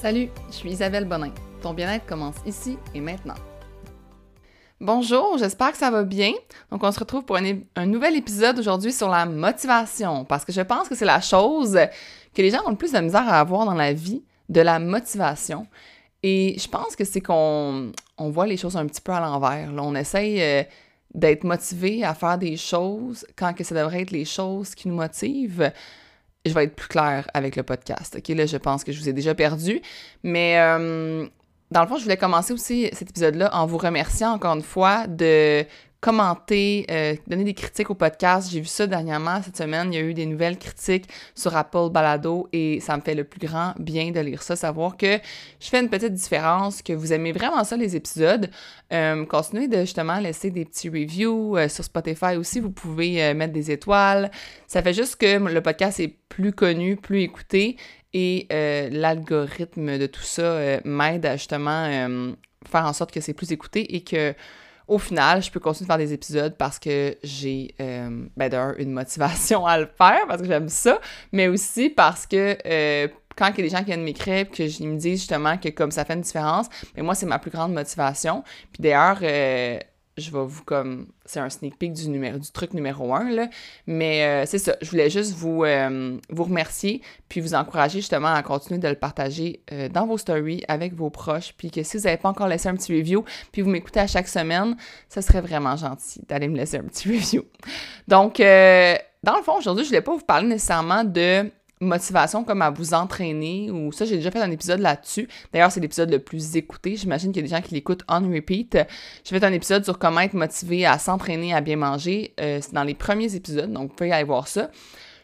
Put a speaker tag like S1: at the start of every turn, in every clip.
S1: Salut, je suis Isabelle Bonin. Ton bien-être commence ici et maintenant. Bonjour, j'espère que ça va bien. Donc, on se retrouve pour un, nouvel épisode aujourd'hui sur la motivation, parce que je pense que c'est la chose que les gens ont le plus de misère à avoir dans la vie, de la motivation. Et je pense que c'est qu'on on voit les choses un petit peu à l'envers. On essaye euh, d'être motivé à faire des choses quand que ça devrait être les choses qui nous motivent je vais être plus claire avec le podcast. OK, là, je pense que je vous ai déjà perdu. Mais euh, dans le fond, je voulais commencer aussi cet épisode-là en vous remerciant encore une fois de commenter, euh, donner des critiques au podcast. J'ai vu ça dernièrement, cette semaine, il y a eu des nouvelles critiques sur Apple Balado et ça me fait le plus grand bien de lire ça, savoir que je fais une petite différence, que vous aimez vraiment ça, les épisodes. Euh, continuez de justement laisser des petits reviews euh, sur Spotify aussi, vous pouvez mettre des étoiles. Ça fait juste que le podcast est plus connu, plus écouté et l'algorithme de tout ça m'aide à justement faire en sorte que c'est plus écouté et que au final, je peux continuer de faire des épisodes parce que j'ai, euh, ben une motivation à le faire, parce que j'aime ça, mais aussi parce que euh, quand il y a des gens qui viennent m'écrire que je me disent justement que comme ça fait une différence, mais ben, moi, c'est ma plus grande motivation. Puis d'ailleurs, euh, je vais vous comme. C'est un sneak peek du, truc numéro un, là. Mais euh, c'est ça. Je voulais juste vous, euh, vous remercier, puis vous encourager justement à continuer de le partager euh, dans vos stories avec vos proches. Puis que si vous n'avez pas encore laissé un petit review, puis vous m'écoutez à chaque semaine, ça serait vraiment gentil d'aller me laisser un petit review. Donc, dans le fond, aujourd'hui, je voulais pas vous parler nécessairement de motivation comme à vous entraîner ou ça j'ai déjà fait un épisode là-dessus. D'ailleurs, c'est l'épisode le plus écouté. J'imagine qu'il y a des gens qui l'écoutent on repeat. J'ai fait un épisode sur comment être motivé à s'entraîner à bien manger. Euh, c'est dans les premiers épisodes, donc vous pouvez aller voir ça.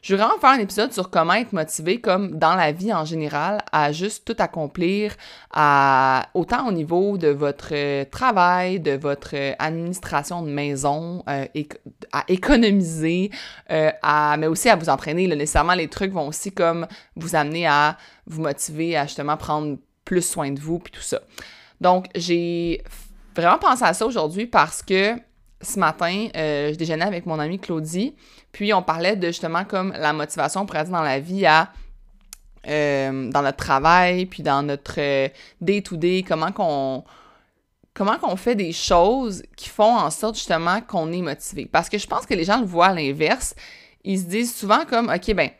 S1: Je vais vraiment faire un épisode sur comment être motivé, comme dans la vie en général, à juste tout accomplir, à, autant au niveau de votre euh, travail, de votre euh, administration de maison, euh, à économiser, à, mais aussi à vous entraîner. nécessairement, les trucs vont aussi comme vous amener à vous motiver à justement prendre plus soin de vous, puis tout ça. Donc, j'ai vraiment pensé à ça aujourd'hui parce que ce matin, je déjeunais avec mon amie Claudie, puis on parlait de justement comme la motivation pour être dans la vie à euh, dans notre travail, puis dans notre euh, day-to-day, comment qu'on comment qu'on fait des choses qui font en sorte justement qu'on est motivé. Parce que je pense que les gens le voient à l'inverse. Ils se disent souvent comme, OK, ben,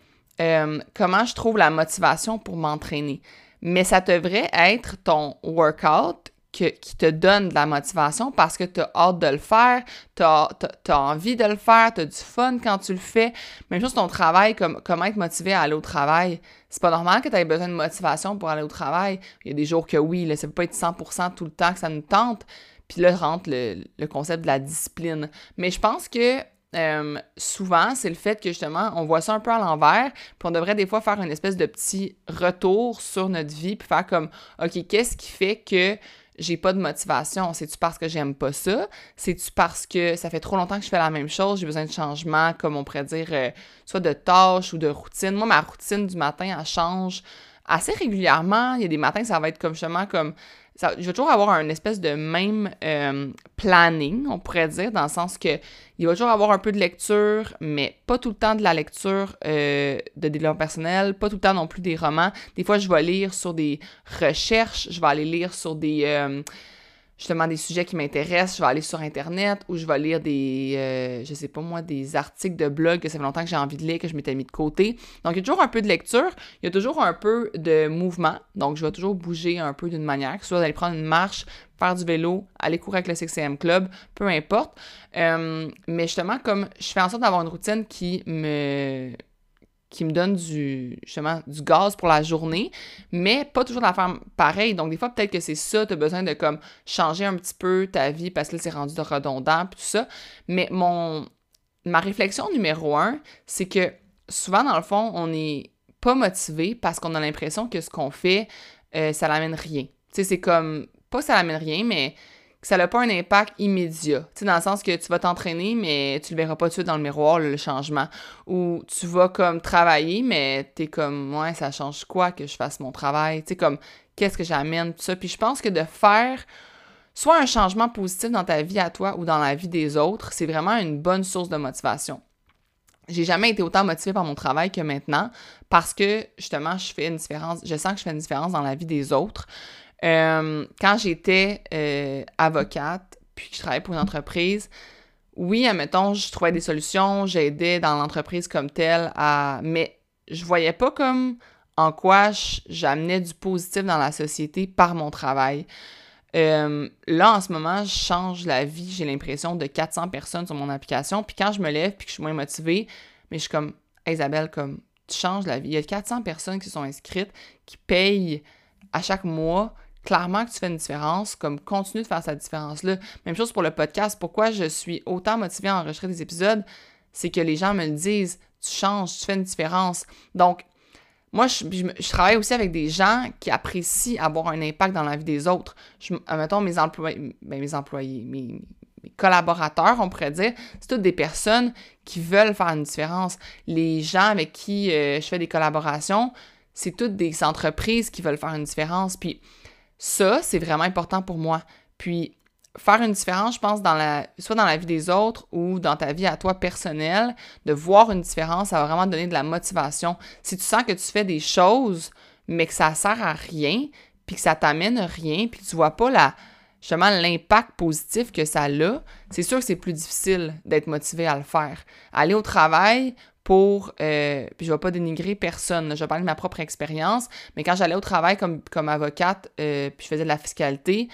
S1: euh, comment je trouve la motivation pour m'entraîner? Mais ça devrait être ton workout qui te donne de la motivation parce que tu as hâte de le faire, tu as, envie de le faire, tu as du fun quand tu le fais. Même chose ton travail, comme, comment être motivé à aller au travail. C'est pas normal que tu aies besoin de motivation pour aller au travail. Il y a des jours que oui, là, ça peut pas être 100% tout le temps que ça nous tente. Puis là rentre le, le concept de la discipline. Mais je pense que euh, souvent, c'est le fait que justement, on voit ça un peu à l'envers, puis on devrait des fois faire une espèce de petit retour sur notre vie, puis faire comme, OK, qu'est-ce qui fait que j'ai pas de motivation. C'est-tu parce que j'aime pas ça? C'est-tu parce que ça fait trop longtemps que je fais la même chose, j'ai besoin de changement, comme on pourrait dire, euh, soit de tâches ou de routine? Moi, ma routine du matin, elle change assez régulièrement. Il y a des matins, ça va être comme justement comme je vais toujours avoir un espèce de même euh, planning, on pourrait dire, dans le sens que il va toujours avoir un peu de lecture, mais pas tout le temps de la lecture euh, de développement personnel, pas tout le temps non plus des romans. Des fois, je vais lire sur des recherches, je vais aller lire sur des... Euh, justement des sujets qui m'intéressent, je vais aller sur Internet ou je vais lire des, euh, je sais pas moi, des articles de blog que ça fait longtemps que j'ai envie de lire, que je m'étais mis de côté. Donc, il y a toujours un peu de lecture, il y a toujours un peu de mouvement. Donc, je vais toujours bouger un peu d'une manière, que ce soit d'aller prendre une marche, faire du vélo, aller courir avec le CCM Club, peu importe. Euh, mais justement, comme je fais en sorte d'avoir une routine qui me qui me donne du, justement, du gaz pour la journée, mais pas toujours la faire pareil. Donc, des fois, peut-être que c'est ça, tu as besoin de comme changer un petit peu ta vie parce que là, c'est rendu redondant, tout ça. Mais mon, ma réflexion numéro un, c'est que souvent, dans le fond, on n'est pas motivé parce qu'on a l'impression que ce qu'on fait, euh, ça n'amène rien. Tu sais, c'est comme, pas ça n'amène rien, mais ça n'a pas un impact immédiat. Tu sais, dans le sens que tu vas t'entraîner, mais tu le verras pas tout de suite dans le miroir, le changement. Ou tu vas comme travailler, mais tu es comme, ouais, ça change quoi que je fasse mon travail? Tu sais, comme, qu'est-ce que j'amène, tout ça? Puis je pense que de faire soit un changement positif dans ta vie à toi ou dans la vie des autres, c'est vraiment une bonne source de motivation. j'ai jamais été autant motivée par mon travail que maintenant parce que justement, je fais une différence, je sens que je fais une différence dans la vie des autres. Euh, quand j'étais euh, avocate, puis que je travaillais pour une entreprise, oui, admettons, je trouvais des solutions, j'aidais dans l'entreprise comme telle à. Mais je voyais pas comme en quoi j'amenais du positif dans la société par mon travail. Euh, là, en ce moment, je change la vie, j'ai l'impression, de 400 personnes sur mon application. Puis quand je me lève puis que je suis moins motivée, mais je suis comme, Isabelle, comme, tu changes la vie. Il y a 400 personnes qui sont inscrites, qui payent à chaque mois. Clairement que tu fais une différence, comme continue de faire cette différence-là. Même chose pour le podcast. Pourquoi je suis autant motivée à enregistrer des épisodes, c'est que les gens me le disent, tu changes, tu fais une différence. Donc, moi, je, travaille aussi avec des gens qui apprécient avoir un impact dans la vie des autres. Mes employés, ben, mes, collaborateurs, on pourrait dire, c'est toutes des personnes qui veulent faire une différence. Les gens avec qui euh, je fais des collaborations, c'est toutes des entreprises qui veulent faire une différence. Puis ça, c'est vraiment important pour moi. Puis faire une différence, je pense, dans la, soit dans la vie des autres ou dans ta vie à toi personnelle, de voir une différence, ça va vraiment donner de la motivation. Si tu sens que tu fais des choses, mais que ça sert à rien, puis que ça t'amène rien, puis que tu vois pas la, justement l'impact positif que ça a, c'est sûr que c'est plus difficile d'être motivé à le faire. Aller au travail pour, euh, puis je vais pas dénigrer personne, je vais parler de ma propre expérience, mais quand j'allais au travail comme, comme avocate, euh, puis je faisais de la fiscalité,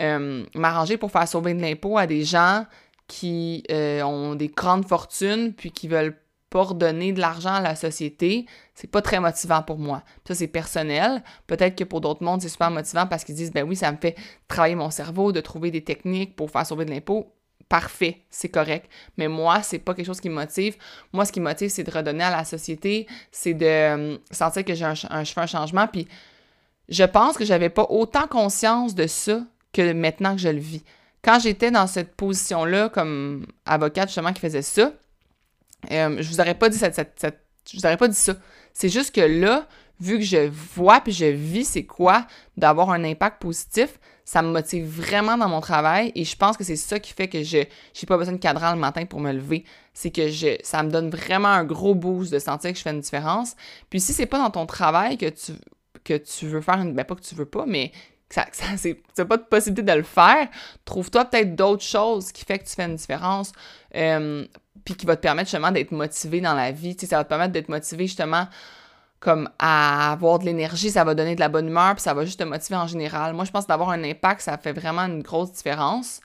S1: euh, m'arranger pour faire sauver de l'impôt à des gens qui ont des grandes fortunes puis qui veulent pas redonner de l'argent à la société, c'est pas très motivant pour moi. Ça, c'est personnel. Peut-être que pour d'autres mondes, c'est super motivant parce qu'ils disent, ben oui, ça me fait travailler mon cerveau, de trouver des techniques pour faire sauver de l'impôt. Parfait, c'est correct. Mais moi, c'est pas quelque chose qui me motive. Moi, ce qui me motive, c'est de redonner à la société, c'est de euh, sentir que j'ai un, un changement. Puis je pense que j'avais pas autant conscience de ça que maintenant que je le vis. Quand j'étais dans cette position-là, comme avocate justement qui faisait ça, euh, je vous aurais pas dit je vous aurais pas dit ça. C'est juste que là, vu que je vois puis je vis c'est quoi d'avoir un impact positif, ça me motive vraiment dans mon travail et je pense que c'est ça qui fait que je n'ai pas besoin de cadran le matin pour me lever. C'est que je, ça me donne vraiment un gros boost de sentir que je fais une différence. Puis si c'est pas dans ton travail que tu, que tu veux faire une. Ben pas que tu veux pas, mais ça, ça c'est pas de possibilité de le faire, trouve-toi peut-être d'autres choses qui fait que tu fais une différence, euh, puis qui va te permettre justement d'être motivé dans la vie. ça va te permettre d'être motivé justement comme à avoir de l'énergie, ça va donner de la bonne humeur, puis ça va juste te motiver en général. Moi, je pense d'avoir un impact, ça fait vraiment une grosse différence.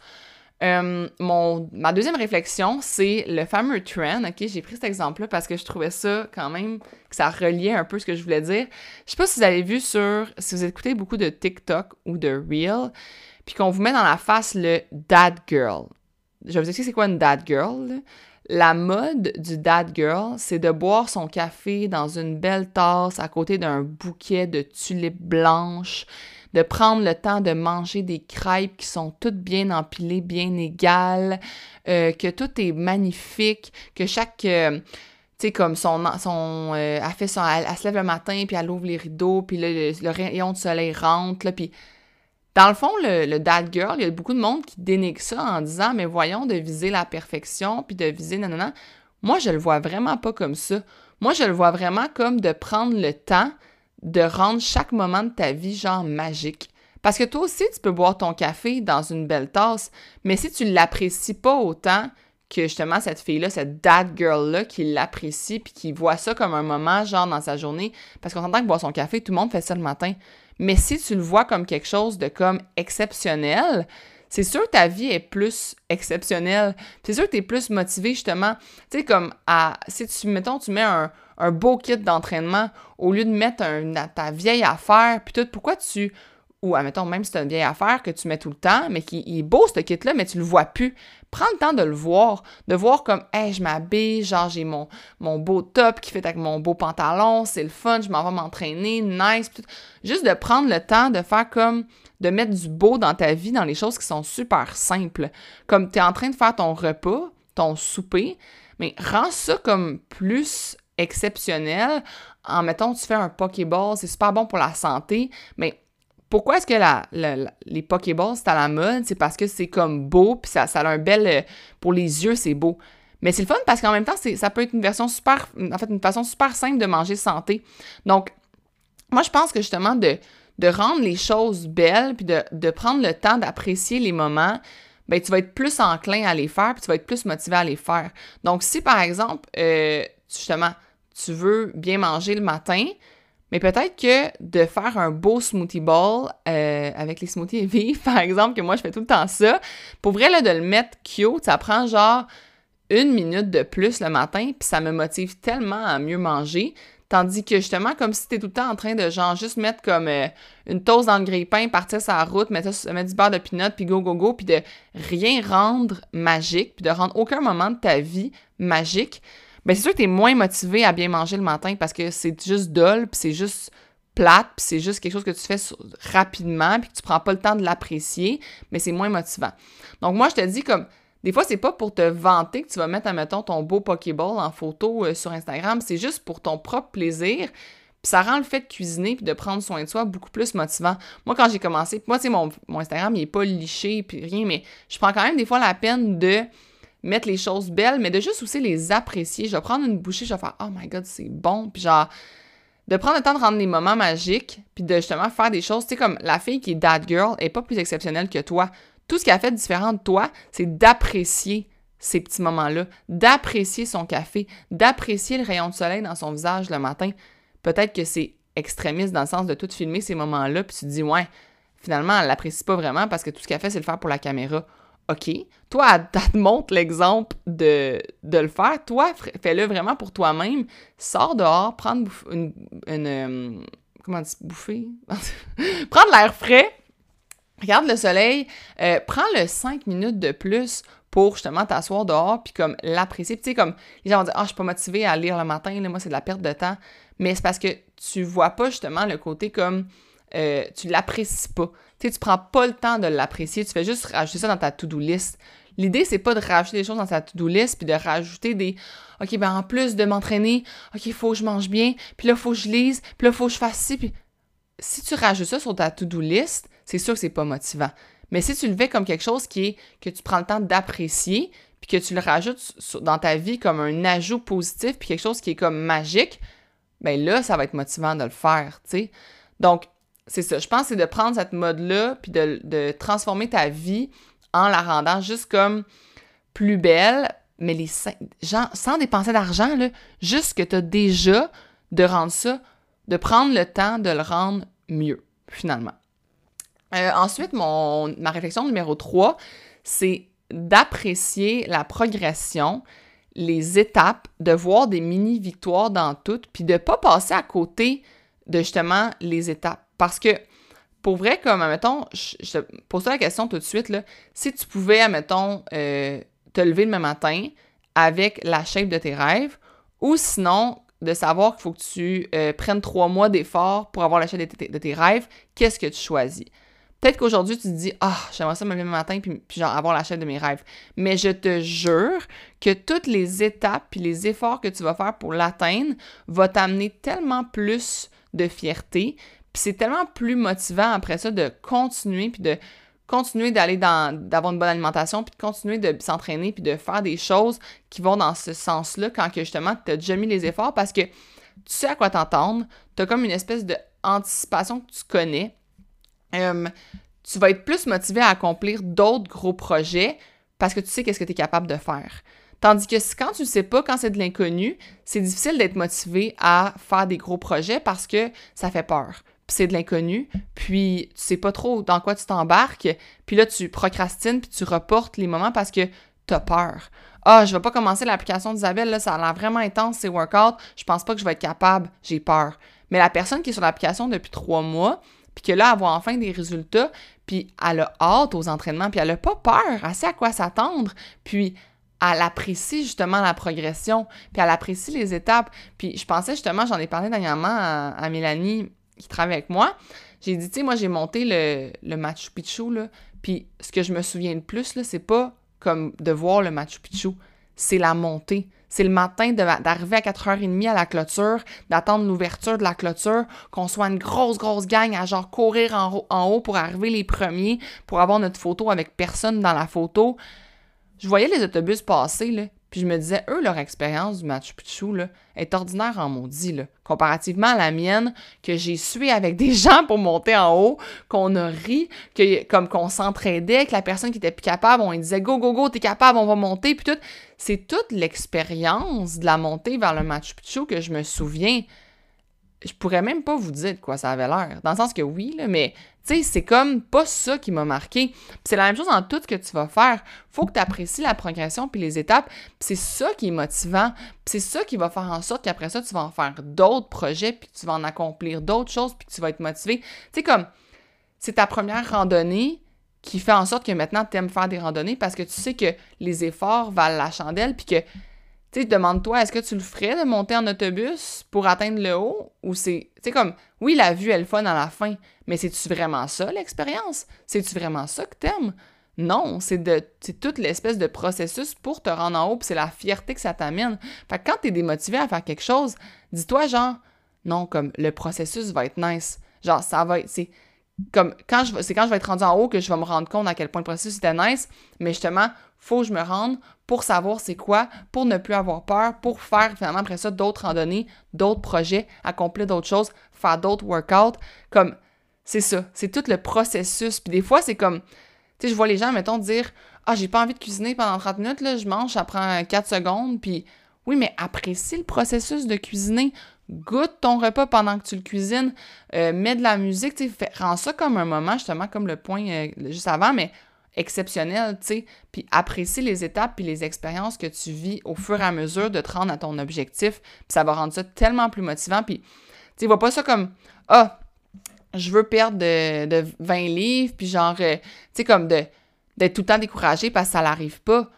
S1: Euh, mon, ma deuxième réflexion, c'est le fameux trend. OK, j'ai pris cet exemple-là parce que je trouvais ça quand même que ça reliait un peu ce que je voulais dire. Je sais pas si vous avez vu sur, si vous écoutez beaucoup de TikTok ou de Reel, puis qu'on vous met dans la face le dad girl. Je vais vous expliquer c'est quoi une dad girl. La mode du dad girl, c'est de boire son café dans une belle tasse à côté d'un bouquet de tulipes blanches de prendre le temps de manger des crêpes qui sont toutes bien empilées, bien égales, euh, que tout est magnifique, que chaque... Euh, tu sais, comme son... son euh, elle, se lève le matin, puis elle ouvre les rideaux, puis le, rayon de soleil rentre, là, puis... Dans le fond, le, dad girl, il y a beaucoup de monde qui dénigre ça en disant, mais voyons, de viser la perfection, puis de viser nanana. Moi, je le vois vraiment pas comme ça. Moi, je le vois vraiment comme de prendre le temps de rendre chaque moment de ta vie genre magique. Parce que toi aussi, tu peux boire ton café dans une belle tasse, mais si tu l'apprécies pas autant que justement cette fille-là, cette dad girl-là, qui l'apprécie puis qui voit ça comme un moment genre dans sa journée, parce qu'on entend que boire son café, tout le monde fait ça le matin. Mais si tu le vois comme quelque chose de comme exceptionnel, c'est sûr que ta vie est plus exceptionnelle. C'est sûr que tu es plus motivé justement. Tu sais, comme à. Si tu, mettons, tu mets un, beau kit d'entraînement au lieu de mettre ta vieille affaire, puis tout, pourquoi tu. Ou, admettons, même si c'est une vieille affaire que tu mets tout le temps, mais qui est beau ce kit-là, mais tu le vois plus. Prends le temps de le voir, de voir comme, hey, je m'habille, genre j'ai mon, mon beau top qui fait avec mon beau pantalon, c'est le fun, je m'en vais m'entraîner, nice. Juste de prendre le temps de faire comme, de mettre du beau dans ta vie, dans les choses qui sont super simples. Comme tu es en train de faire ton repas, ton souper, mais rends ça comme plus exceptionnel en mettant, tu fais un Pokéball, c'est super bon pour la santé, mais pourquoi est-ce que les Pokéballs, c'est à la mode? C'est parce que c'est comme beau, puis ça, a un bel... Euh, pour les yeux, c'est beau. Mais c'est le fun parce qu'en même temps, ça peut être une version super, en fait, une façon super simple de manger santé. Donc, moi, je pense que justement, de, rendre les choses belles, puis de, de prendre le temps d'apprécier les moments, ben, tu vas être plus enclin à les faire, puis tu vas être plus motivé à les faire. Donc, si par exemple, euh, justement, tu veux bien manger le matin, mais peut-être que de faire un beau smoothie bowl euh, avec les smoothies vifs, par exemple, que moi je fais tout le temps ça, pour vrai, là, de le mettre cute, ça prend genre une minute de plus le matin, puis ça me motive tellement à mieux manger. Tandis que justement, comme si t'es tout le temps en train de genre juste mettre comme euh, une toast dans le grille-pain, partir sur la route, mettre, mettre du beurre de pinot, puis go, go, go, puis de rien rendre magique, puis de rendre aucun moment de ta vie magique, ben c'est sûr que t'es moins motivé à bien manger le matin parce que c'est juste dol, puis c'est juste plate, puis c'est juste quelque chose que tu fais rapidement, puis que tu prends pas le temps de l'apprécier, mais c'est moins motivant. Donc moi, je te dis comme des fois, c'est pas pour te vanter que tu vas mettre, admettons, ton beau Pokéball en photo euh, sur Instagram, c'est juste pour ton propre plaisir. Puis ça rend le fait de cuisiner puis de prendre soin de soi beaucoup plus motivant. Moi, quand j'ai commencé, moi, tu sais, mon, mon, Instagram, il est pas liché puis rien, mais je prends quand même des fois la peine de mettre les choses belles, mais de juste aussi les apprécier. Je vais prendre une bouchée, je vais faire « Oh my God, c'est bon! » Puis genre, de prendre le temps de rendre les moments magiques, puis de justement faire des choses, tu sais, comme la fille qui est that girl est pas plus exceptionnelle que toi. Tout ce qui a fait différent de toi, c'est d'apprécier ces petits moments-là, d'apprécier son café, d'apprécier le rayon de soleil dans son visage le matin. Peut-être que c'est extrémiste dans le sens de tout filmer ces moments-là, puis tu te dis, ouais, finalement, elle l'apprécie pas vraiment parce que tout ce qu'elle fait, c'est le faire pour la caméra. OK. Toi, elle, te montre l'exemple de, de, le faire. Toi, fais-le vraiment pour toi-même. Sors dehors, prends une, une, euh, comment dire, bouffer? prendre l'air frais, regarde le soleil, euh, prends le 5 minutes de plus pour justement t'asseoir dehors puis comme l'apprécier. Tu sais, comme les gens vont dire Ah, je suis pas motivée à lire le matin, là, moi, c'est de la perte de temps. Mais c'est parce que tu vois pas justement le côté comme euh, tu l'apprécies pas. Tu sais, tu prends pas le temps de l'apprécier, tu fais juste rajouter ça dans ta to-do list. L'idée, c'est pas de rajouter des choses dans ta to-do list puis de rajouter des OK, ben en plus de m'entraîner, OK, il faut que je mange bien, puis là, il faut que je lise, puis là, il faut que je fasse ci, puis si tu rajoutes ça sur ta to-do list, c'est sûr que c'est pas motivant. Mais si tu le fais comme quelque chose qui est que tu prends le temps d'apprécier, puis que tu le rajoutes dans ta vie comme un ajout positif, puis quelque chose qui est comme magique, ben là, ça va être motivant de le faire, tu sais. Donc, c'est ça. Je pense que c'est de prendre cette mode-là, puis de, transformer ta vie en la rendant juste comme plus belle, mais sans dépenser d'argent, juste que tu as déjà de rendre ça, de prendre le temps de le rendre mieux, finalement. Euh, ensuite, ma réflexion numéro 3, c'est d'apprécier la progression, les étapes, de voir des mini-victoires dans toutes, puis de ne pas passer à côté de justement les étapes. Parce que, pour vrai, comme, admettons, je, te pose la question tout de suite, si tu pouvais, admettons, euh, te lever le matin avec la shape de tes rêves, ou sinon, de savoir qu'il faut que tu euh, prennes trois mois d'effort pour avoir la shape de tes rêves, qu'est-ce que tu choisis? Peut-être qu'aujourd'hui, tu te dis Ah, j'aimerais ça me lever le matin puis, genre avoir la chaîne de mes rêves. Mais je te jure que toutes les étapes puis les efforts que tu vas faire pour l'atteindre vont t'amener tellement plus de fierté. Puis c'est tellement plus motivant après ça de continuer puis de continuer d'aller dans d'avoir une bonne alimentation puis de continuer de s'entraîner puis de faire des choses qui vont dans ce sens-là quand que justement tu as déjà mis les efforts parce que tu sais à quoi t'entendre, tu as comme une espèce d'anticipation que tu connais euh, tu vas être plus motivé à accomplir d'autres gros projets parce que tu sais qu'est-ce que tu es capable de faire. Tandis que quand tu ne sais pas, quand c'est de l'inconnu, c'est difficile d'être motivé à faire des gros projets parce que ça fait peur. C'est de l'inconnu, puis tu sais pas trop dans quoi tu t'embarques, puis là tu procrastines, puis tu reportes les moments parce que tu as peur. Ah, je vais pas commencer l'application d'Isabelle, là, ça a l'air vraiment intense, c'est workout, je pense pas que je vais être capable, j'ai peur. Mais la personne qui est sur l'application depuis trois mois, puis que là, elle voit enfin des résultats, puis elle a hâte aux entraînements, puis elle n'a pas peur, elle sait à quoi s'attendre, puis elle apprécie justement la progression, puis elle apprécie les étapes. Puis je pensais justement, j'en ai parlé dernièrement à, Mélanie qui travaille avec moi, j'ai dit, tu sais, moi j'ai monté le, le Machu Picchu, là, puis ce que je me souviens de plus, là, c'est pas comme de voir le Machu Picchu, c'est la montée. C'est le matin d'arriver à 4h30 à la clôture, d'attendre l'ouverture de la clôture, qu'on soit une grosse, grosse gang à genre courir en, en, haut pour arriver les premiers, pour avoir notre photo avec personne dans la photo. Je voyais les autobus passer, là, je me disais, eux, leur expérience du Machu Picchu est ordinaire en maudit, là, comparativement à la mienne, que j'ai sué avec des gens pour monter en haut, qu'on a ri, que, comme qu'on s'entraidait, que la personne qui était plus capable, on lui disait go, go, go, t'es capable, on va monter, puis. C'est toute l'expérience de la montée vers le Machu Picchu que je me souviens je pourrais même pas vous dire de quoi ça avait l'air. Dans le sens que oui, là, mais tu sais, c'est comme pas ça qui m'a marqué. C'est la même chose dans tout ce que tu vas faire. Faut que tu apprécies la progression puis les étapes. c'est ça qui est motivant. c'est ça qui va faire en sorte qu'après ça, tu vas en faire d'autres projets puis tu vas en accomplir d'autres choses puis tu vas être motivé. Tu sais, comme, c'est ta première randonnée qui fait en sorte que maintenant, tu aimes faire des randonnées parce que tu sais que les efforts valent la chandelle puis que tu sais, demande-toi, est-ce que tu le ferais de monter en autobus pour atteindre le haut? Ou c'est, tu sais, comme, oui, la vue, elle fun à la fin, mais c'est-tu vraiment ça, l'expérience? C'est-tu vraiment ça que t'aimes? Non, c'est de c'est toute l'espèce de processus pour te rendre en haut, puis c'est la fierté que ça t'amène. Fait que quand t'es démotivé à faire quelque chose, dis-toi genre, non, comme, le processus va être nice. Genre, ça va être, comme, quand je c'est quand je vais être rendu en haut que je vais me rendre compte à quel point le processus était nice, mais justement, faut que je me rende pour savoir c'est quoi, pour ne plus avoir peur, pour faire finalement après ça d'autres randonnées, d'autres projets, accomplir d'autres choses, faire d'autres workouts. Comme, c'est ça, c'est tout le processus. Puis des fois, c'est comme, tu sais, je vois les gens, mettons, dire Ah, j'ai pas envie de cuisiner pendant 30 minutes, là, je mange, ça prend 4 secondes. Puis oui, mais apprécie le processus de cuisiner. Goûte ton repas pendant que tu le cuisines. Euh, mets de la musique, rends ça comme un moment, justement, comme le point euh, juste avant, mais exceptionnel, tu sais, puis apprécie les étapes puis les expériences que tu vis au fur et à mesure de te rendre à ton objectif, puis ça va rendre ça tellement plus motivant, puis tu vois pas ça comme « Ah, je veux perdre de, 20 livres », puis genre, euh, tu sais, comme d'être tout le temps découragé parce que ça n'arrive pas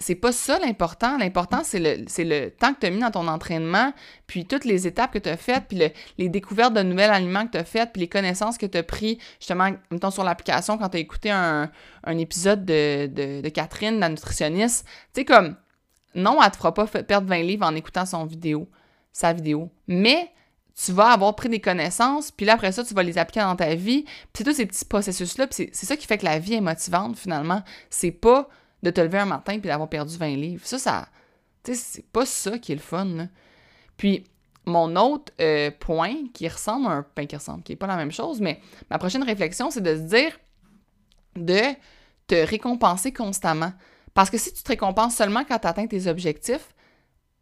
S1: c'est pas ça l'important. L'important, c'est le, temps que tu as mis dans ton entraînement, puis toutes les étapes que tu as faites, puis les découvertes de nouveaux aliments que tu as faites, puis les connaissances que tu as pris, justement, mettons sur l'application quand tu as écouté un, épisode de, Catherine, la nutritionniste. Tu sais, comme, non, elle te fera pas perdre 20 livres en écoutant son vidéo, sa vidéo. Mais tu vas avoir pris des connaissances, puis là, après ça, tu vas les appliquer dans ta vie. Puis c'est tous ces petits processus-là, puis c'est ça qui fait que la vie est motivante, finalement. C'est pas de te lever un matin puis d'avoir perdu 20 livres. Ça, ça. Tu sais, c'est pas ça qui est le fun. Puis, mon autre euh, point qui ressemble à un. pain qui ressemble, qui est pas la même chose, mais ma prochaine réflexion, c'est de se dire de te récompenser constamment. Parce que si tu te récompenses seulement quand tu atteins tes objectifs,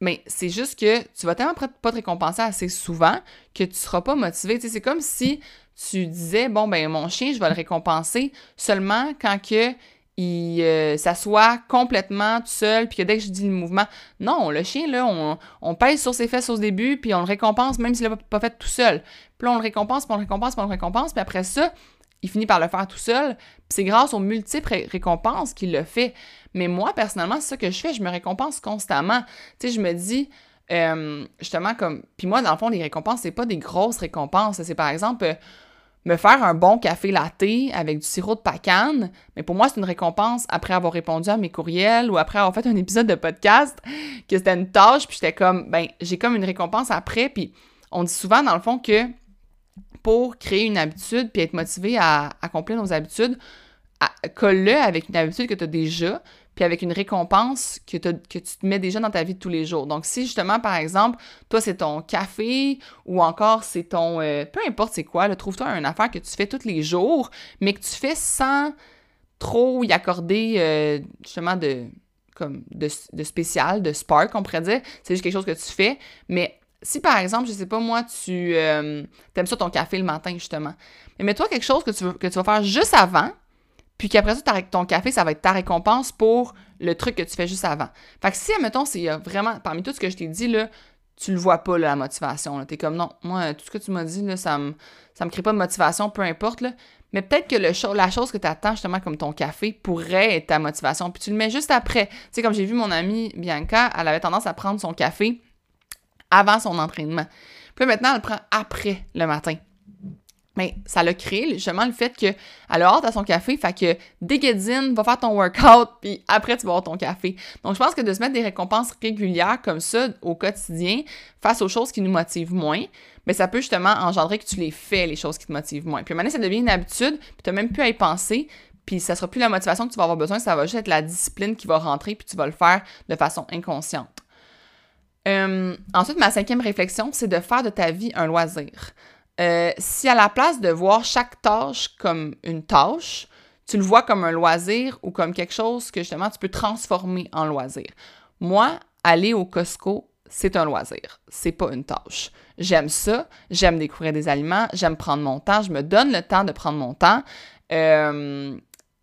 S1: mais c'est juste que tu vas tellement pas te récompenser assez souvent que tu seras pas motivé. C'est comme si tu disais, bon, ben mon chien, je vais le récompenser seulement quand que il euh, s'assoit complètement tout seul, puis que dès que je dis le mouvement, non, le chien, là, on, on pèse sur ses fesses au début, puis on le récompense même s'il l'a pas fait tout seul. Puis là, on le récompense, puis on le récompense, puis on le récompense, puis après ça, il finit par le faire tout seul. C'est grâce aux multiples récompenses qu'il le fait. Mais moi, personnellement, c'est ça que je fais, je me récompense constamment. Tu sais, je me dis, euh, justement, comme... Puis moi, dans le fond, les récompenses, c'est pas des grosses récompenses. C'est par exemple me faire un bon café latte avec du sirop de pacane, mais pour moi, c'est une récompense après avoir répondu à mes courriels ou après avoir fait un épisode de podcast, que c'était une tâche, puis j'étais comme, ben, j'ai comme une récompense après, puis on dit souvent, dans le fond, que pour créer une habitude puis être motivé à accomplir nos habitudes, colle-le avec une habitude que tu as déjà, puis avec une récompense que, tu te mets déjà dans ta vie de tous les jours. Donc, si justement, par exemple, toi, c'est ton café ou encore c'est ton... Euh, peu importe c'est quoi, trouve-toi une affaire que tu fais tous les jours, mais que tu fais sans trop y accorder euh, justement de, comme de, spécial, de spark, on pourrait dire. C'est juste quelque chose que tu fais, mais si par exemple, je sais pas moi, tu euh, aimes ça ton café le matin justement, mais mets-toi quelque chose que tu, que tu vas faire juste avant, puis qu'après ça, ton café, ça va être ta récompense pour le truc que tu fais juste avant. Fait que si, admettons, c'est vraiment, parmi tout ce que je t'ai dit, là, tu le vois pas, la motivation. T'es comme, non, moi, tout ce que tu m'as dit, là, ça me, ça me crée pas de motivation, peu importe, là. Mais peut-être que la chose que tu attends, justement, comme ton café, pourrait être ta motivation. Puis tu le mets juste après. Tu sais, comme j'ai vu mon amie Bianca, elle avait tendance à prendre son café avant son entraînement. Puis maintenant, elle le prend après le matin. Mais ça l'a créé justement le fait qu'elle a hâte à son café, fait que déguédine, va faire ton workout, puis après tu vas avoir ton café. Donc je pense que de se mettre des récompenses régulières comme ça au quotidien face aux choses qui nous motivent moins, mais ça peut justement engendrer que tu les fais, les choses qui te motivent moins. Puis maintenant, ça devient une habitude, puis tu même plus à y penser, puis ça sera plus la motivation que tu vas avoir besoin, ça va juste être la discipline qui va rentrer, puis tu vas le faire de façon inconsciente. Euh, ensuite, ma cinquième réflexion, c'est de faire de ta vie un loisir. Euh, si à la place de voir chaque tâche comme une tâche, tu le vois comme un loisir ou comme quelque chose que justement tu peux transformer en loisir. Moi, aller au Costco, c'est un loisir, c'est pas une tâche. J'aime ça, j'aime découvrir des aliments, j'aime prendre mon temps, je me donne le temps de prendre mon temps. Euh,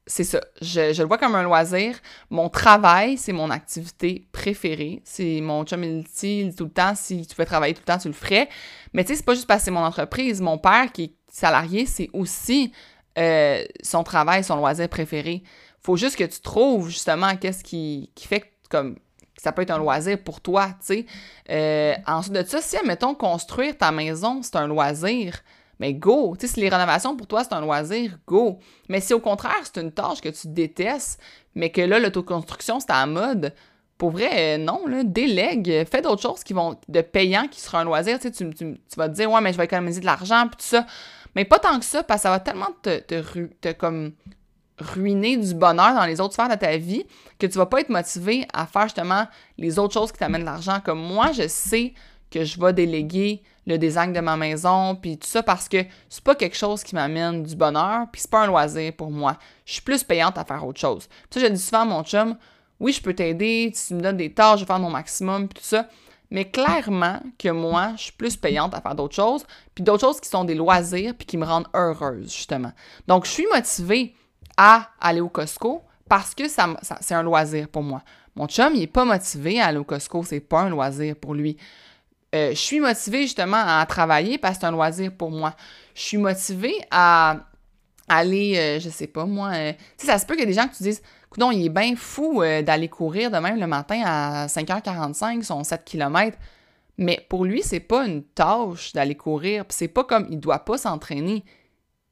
S1: c'est ça, je, le vois comme un loisir. Mon travail, c'est mon activité préférée. C'est mon chum, il dit tout le temps, si tu veux travailler tout le temps, tu le ferais. Mais tu sais, c'est pas juste parce que c'est mon entreprise. Mon père, qui est salarié, c'est aussi euh, son travail, son loisir préféré. Faut juste que tu trouves justement qu'est-ce qui, fait que, comme ça peut être un loisir pour toi, tu sais. Euh, ensuite de ça, si, admettons, construire ta maison, c'est un loisir, mais go! Tu sais, si les rénovations pour toi, c'est un loisir, go! Mais si au contraire, c'est une tâche que tu détestes, mais que là, l'autoconstruction, c'est à mode, pour vrai, euh, non, là, délègue, fais d'autres choses qui vont, de payant, qui sera un loisir, tu sais, tu, vas te dire, ouais, mais je vais économiser de l'argent, puis tout ça. Mais pas tant que ça, parce que ça va tellement te, te, te comme ruiner du bonheur dans les autres sphères de ta vie que tu vas pas être motivé à faire justement les autres choses qui t'amènent de l'argent. Comme moi, je sais que je vais déléguer le design de ma maison, puis tout ça parce que c'est pas quelque chose qui m'amène du bonheur, puis c'est pas un loisir pour moi. Je suis plus payante à faire autre chose. Puis ça, je dis souvent à mon chum, oui, je peux t'aider, tu me donnes des tâches, je vais faire mon maximum, puis tout ça. Mais clairement que moi, je suis plus payante à faire d'autres choses, puis d'autres choses qui sont des loisirs, puis qui me rendent heureuse, justement. Donc, je suis motivée à aller au Costco parce que ça, c'est un loisir pour moi. Mon chum, il n'est pas motivé à aller au Costco, c'est pas un loisir pour lui. Euh, je suis motivée justement à travailler parce que c'est un loisir pour moi. Je suis motivée à aller, euh, je sais pas moi, euh, tu sais, ça se peut ait des gens qui te disent, non, il est bien fou d'aller courir de même le matin à 5h45, son 7 km. Mais pour lui, c'est pas une tâche d'aller courir, c'est pas comme il doit pas s'entraîner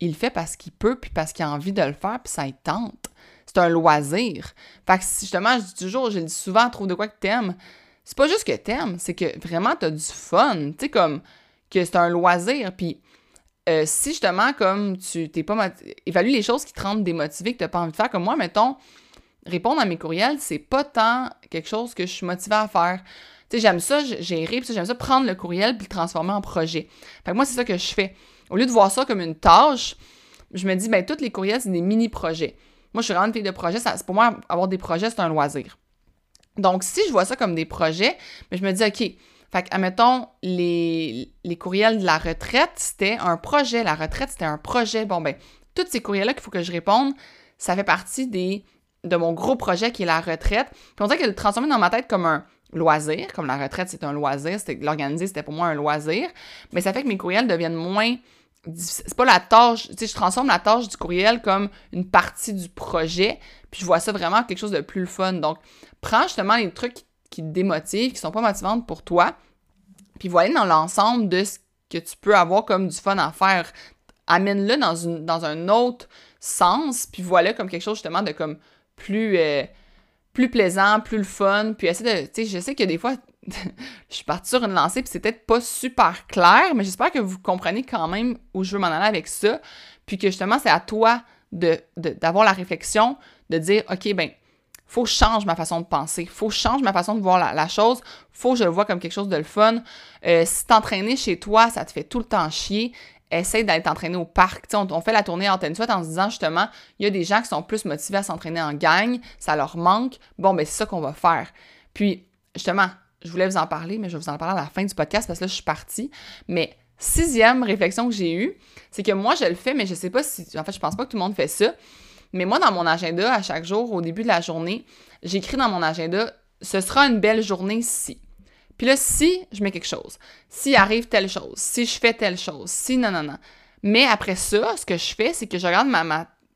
S1: il le fait parce qu'il peut, puis parce qu'il a envie de le faire, puis ça tente. C'est un loisir. Fait que justement, je dis toujours, je le dis souvent, trouve de quoi que t'aimes. C'est pas juste que t'aimes, c'est que vraiment t'as du fun. Tu sais, comme que c'est un loisir. Puis euh, si justement, comme tu t'es pas évalue les choses qui te rendent démotivé, que t'as pas envie de faire, comme moi, mettons, répondre à mes courriels, c'est pas tant quelque chose que je suis motivée à faire. Tu sais, j'aime ça gérer, puis j'aime ça prendre le courriel puis le transformer en projet. Fait que moi, c'est ça que je fais. Au lieu de voir ça comme une tâche, je me dis, ben, tous les courriels, c'est des mini-projets. Moi, je suis vraiment une fille de projet. Ça, pour moi, avoir des projets, c'est un loisir. Donc, si je vois ça comme des projets, mais je me dis, OK, fait admettons, les, les courriels de la retraite, c'était un projet. La retraite, c'était un projet. Bon, ben, tous ces courriels-là qu'il faut que je réponde, ça fait partie de mon gros projet qui est la retraite. Puis on dirait que le transformer dans ma tête comme un loisir, comme la retraite, c'est un loisir, l'organiser, c'était pour moi un loisir, mais ça fait que mes courriels deviennent moins c'est pas la tâche, tu je transforme la tâche du courriel comme une partie du projet, puis je vois ça vraiment quelque chose de plus fun. Donc, prends justement les trucs qui, te démotivent, qui sont pas motivantes pour toi, puis voilà dans l'ensemble de ce que tu peux avoir comme du fun à faire. Amène-le dans, dans un autre sens, puis voilà comme quelque chose justement de comme plus, euh, plus plaisant, plus le fun, puis essaie de, tu sais, je sais que des fois, je suis partie sur une lancée, puis c'est peut-être pas super clair, mais j'espère que vous comprenez quand même où je veux m'en aller avec ça, puis que justement, c'est à toi d'avoir de, la réflexion, de dire, OK, ben, faut que je change ma façon de penser, faut que change ma façon de voir la, chose, faut que je le vois comme quelque chose de le fun. Euh, si t'entraîner chez toi, ça te fait tout le temps chier, essaye d'aller t'entraîner au parc. On, fait la tournée antenne soit en se disant justement, il y a des gens qui sont plus motivés à s'entraîner en gang, ça leur manque. Bon, ben c'est ça qu'on va faire. Puis, justement, je voulais vous en parler, mais je vais vous en parler à la fin du podcast parce que là, je suis partie. Mais sixième réflexion que j'ai eue, c'est que moi, je le fais, mais je sais pas si. En fait, je pense pas que tout le monde fait ça. Mais moi, dans mon agenda, à chaque jour, au début de la journée, j'écris dans mon agenda ce sera une belle journée si. Puis là, si je mets quelque chose, s'il arrive telle chose, si je fais telle chose, si non, non, non. Mais après ça, ce que je fais, c'est que je regarde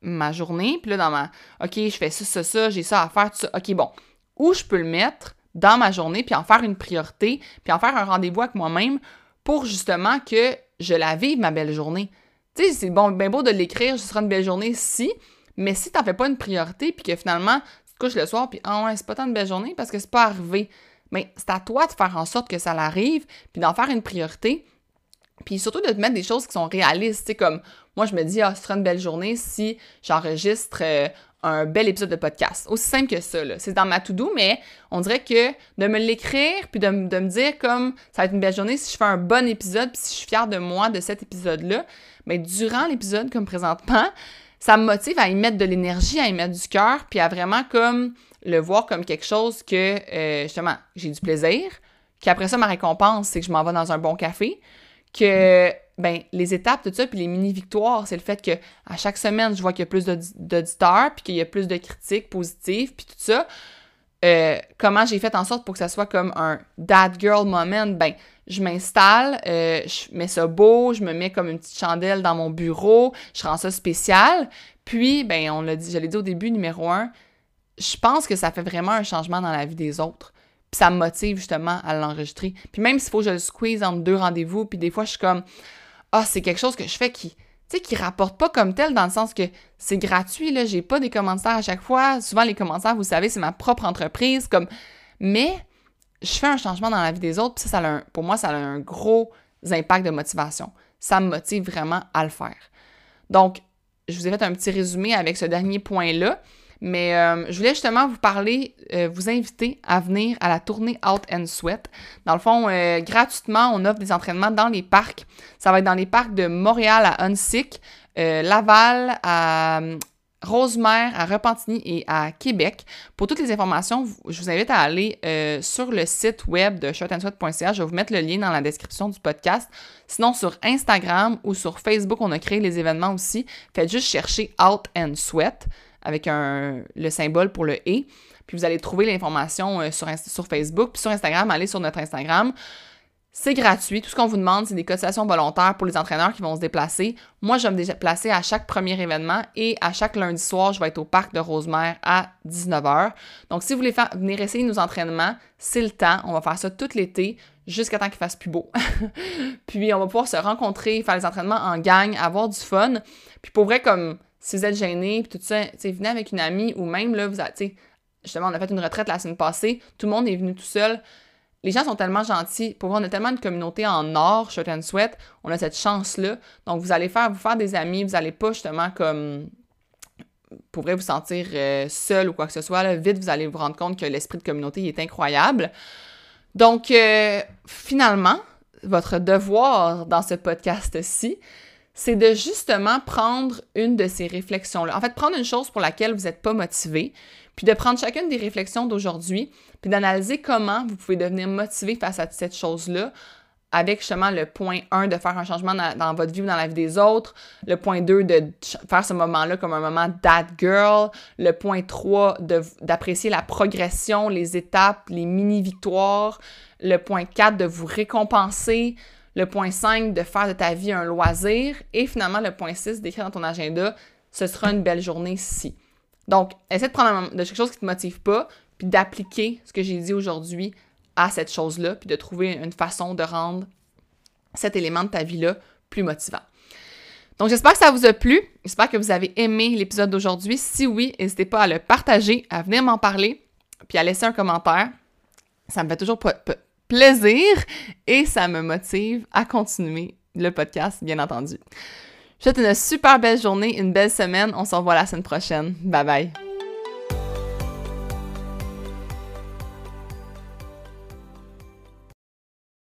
S1: ma journée, puis là, dans ma. OK, je fais ça, ça, ça, j'ai ça à faire, tout ça. OK, bon. Où je peux le mettre dans ma journée, puis en faire une priorité, puis en faire un rendez-vous avec moi-même pour justement que je la vive, ma belle journée. Tu sais, c'est bon, bien beau de l'écrire, ce sera une belle journée si, mais si t'en fais pas une priorité, puis que finalement, tu te couches le soir, puis ah ouais, c'est pas tant une belle journée parce que c'est pas arrivé. Mais c'est à toi de faire en sorte que ça l'arrive, puis d'en faire une priorité, Puis surtout de te mettre des choses qui sont réalistes, tu sais, comme moi, je me dis, ah, ce sera une belle journée si j'enregistre euh, un bel épisode de podcast. Aussi simple que ça, là. C'est dans ma to-do, mais on dirait que de me l'écrire, puis de, de, me dire comme ça va être une belle journée si je fais un bon épisode, puis si je suis fière de moi de cet épisode-là, mais durant l'épisode, comme présentement, ça me motive à y mettre de l'énergie, à y mettre du cœur, puis à vraiment comme le voir comme quelque chose que, euh, justement, j'ai du plaisir, qu'après ça, ma récompense, c'est que je m'en vais dans un bon café, que ben les étapes tout ça puis les mini victoires c'est le fait que à chaque semaine je vois qu'il y a plus d'auditeurs puis qu'il y a plus de critiques positives puis tout ça euh, comment j'ai fait en sorte pour que ça soit comme un dad girl moment? Ben je m'installe euh, je mets ça beau je me mets comme une petite chandelle dans mon bureau je rends ça spécial. Puis ben on l'a dit je l'ai dit au début numéro un je pense que ça fait vraiment un changement dans la vie des autres. Puis ça me motive justement à l'enregistrer. Puis même s'il faut que je le squeeze entre deux rendez-vous, puis des fois je suis comme ah, c'est quelque chose que je fais qui tu sais qui rapporte pas comme tel dans le sens que c'est gratuit là, j'ai pas des commentaires à chaque fois. Souvent les commentaires, vous savez, c'est ma propre entreprise comme mais je fais un changement dans la vie des autres, puis ça, ça pour moi ça a un gros impact de motivation. Ça me motive vraiment à le faire. Donc, je vous ai fait un petit résumé avec ce dernier point-là. Mais euh, je voulais justement vous parler, euh, vous inviter à venir à la tournée Out and Sweat. Dans le fond, euh, gratuitement, on offre des entraînements dans les parcs. Ça va être dans les parcs de Montréal à Hunsick, Laval à Rosemère, à Repentigny et à Québec. Pour toutes les informations, je vous invite à aller sur le site web de shotandsweat.ca. Je vais vous mettre le lien dans la description du podcast. Sinon, sur Instagram ou sur Facebook, on a créé les événements aussi. Faites juste chercher Out and Sweat avec un, le symbole pour le et. Puis vous allez trouver l'information euh, sur, sur Facebook. Puis sur Instagram, allez sur notre Instagram. C'est gratuit. Tout ce qu'on vous demande, c'est des cotisations volontaires pour les entraîneurs qui vont se déplacer. Moi, je vais me déplacer à chaque premier événement et à chaque lundi soir, je vais être au parc de Rosemère à 19h. Donc, si vous voulez venir essayer nos entraînements, c'est le temps. On va faire ça tout l'été jusqu'à temps qu'il fasse plus beau. puis, on va pouvoir se rencontrer, faire les entraînements en gang, avoir du fun. Puis, pour vrai, comme si vous êtes gêné, puis tout ça, venez avec une amie ou même là, vous sais, justement, on a fait une retraite la semaine passée, tout le monde est venu tout seul. Les gens sont tellement gentils. Pour voir, on a tellement de communauté en or, Shirt and Sweat. On a cette chance-là. Donc, vous allez faire, vous faire des amis. Vous allez pas justement comme pourrez vous sentir euh, seul ou quoi que ce soit. Vite, vous allez vous rendre compte que l'esprit de communauté est incroyable. Donc, euh, finalement, votre devoir dans ce podcast-ci, c'est de justement prendre une de ces réflexions-là. En fait, prendre une chose pour laquelle vous n'êtes pas motivé, puis de prendre chacune des réflexions d'aujourd'hui, puis d'analyser comment vous pouvez devenir motivé face à cette chose-là, avec justement le point 1 de faire un changement dans, votre vie ou dans la vie des autres, le point 2 de faire ce moment-là comme un moment that girl, le point 3 d'apprécier la progression, les étapes, les mini-victoires, le point 4 de vous récompenser, le point 5, de faire de ta vie un loisir. Et finalement, le point 6, d'écrire dans ton agenda, ce sera une belle journée si. Donc, essaie de prendre de quelque chose qui ne te motive pas, puis d'appliquer ce que j'ai dit aujourd'hui à cette chose-là, puis de trouver une façon de rendre cet élément de ta vie-là plus motivant. Donc, j'espère que ça vous a plu. J'espère que vous avez aimé l'épisode d'aujourd'hui. Si oui, n'hésitez pas à le partager, à venir m'en parler, puis à laisser un commentaire. Ça me fait toujours plaisir et ça me motive à continuer le podcast, bien entendu. Je vous souhaite une super belle journée, une belle semaine. On se revoit la semaine prochaine. Bye bye.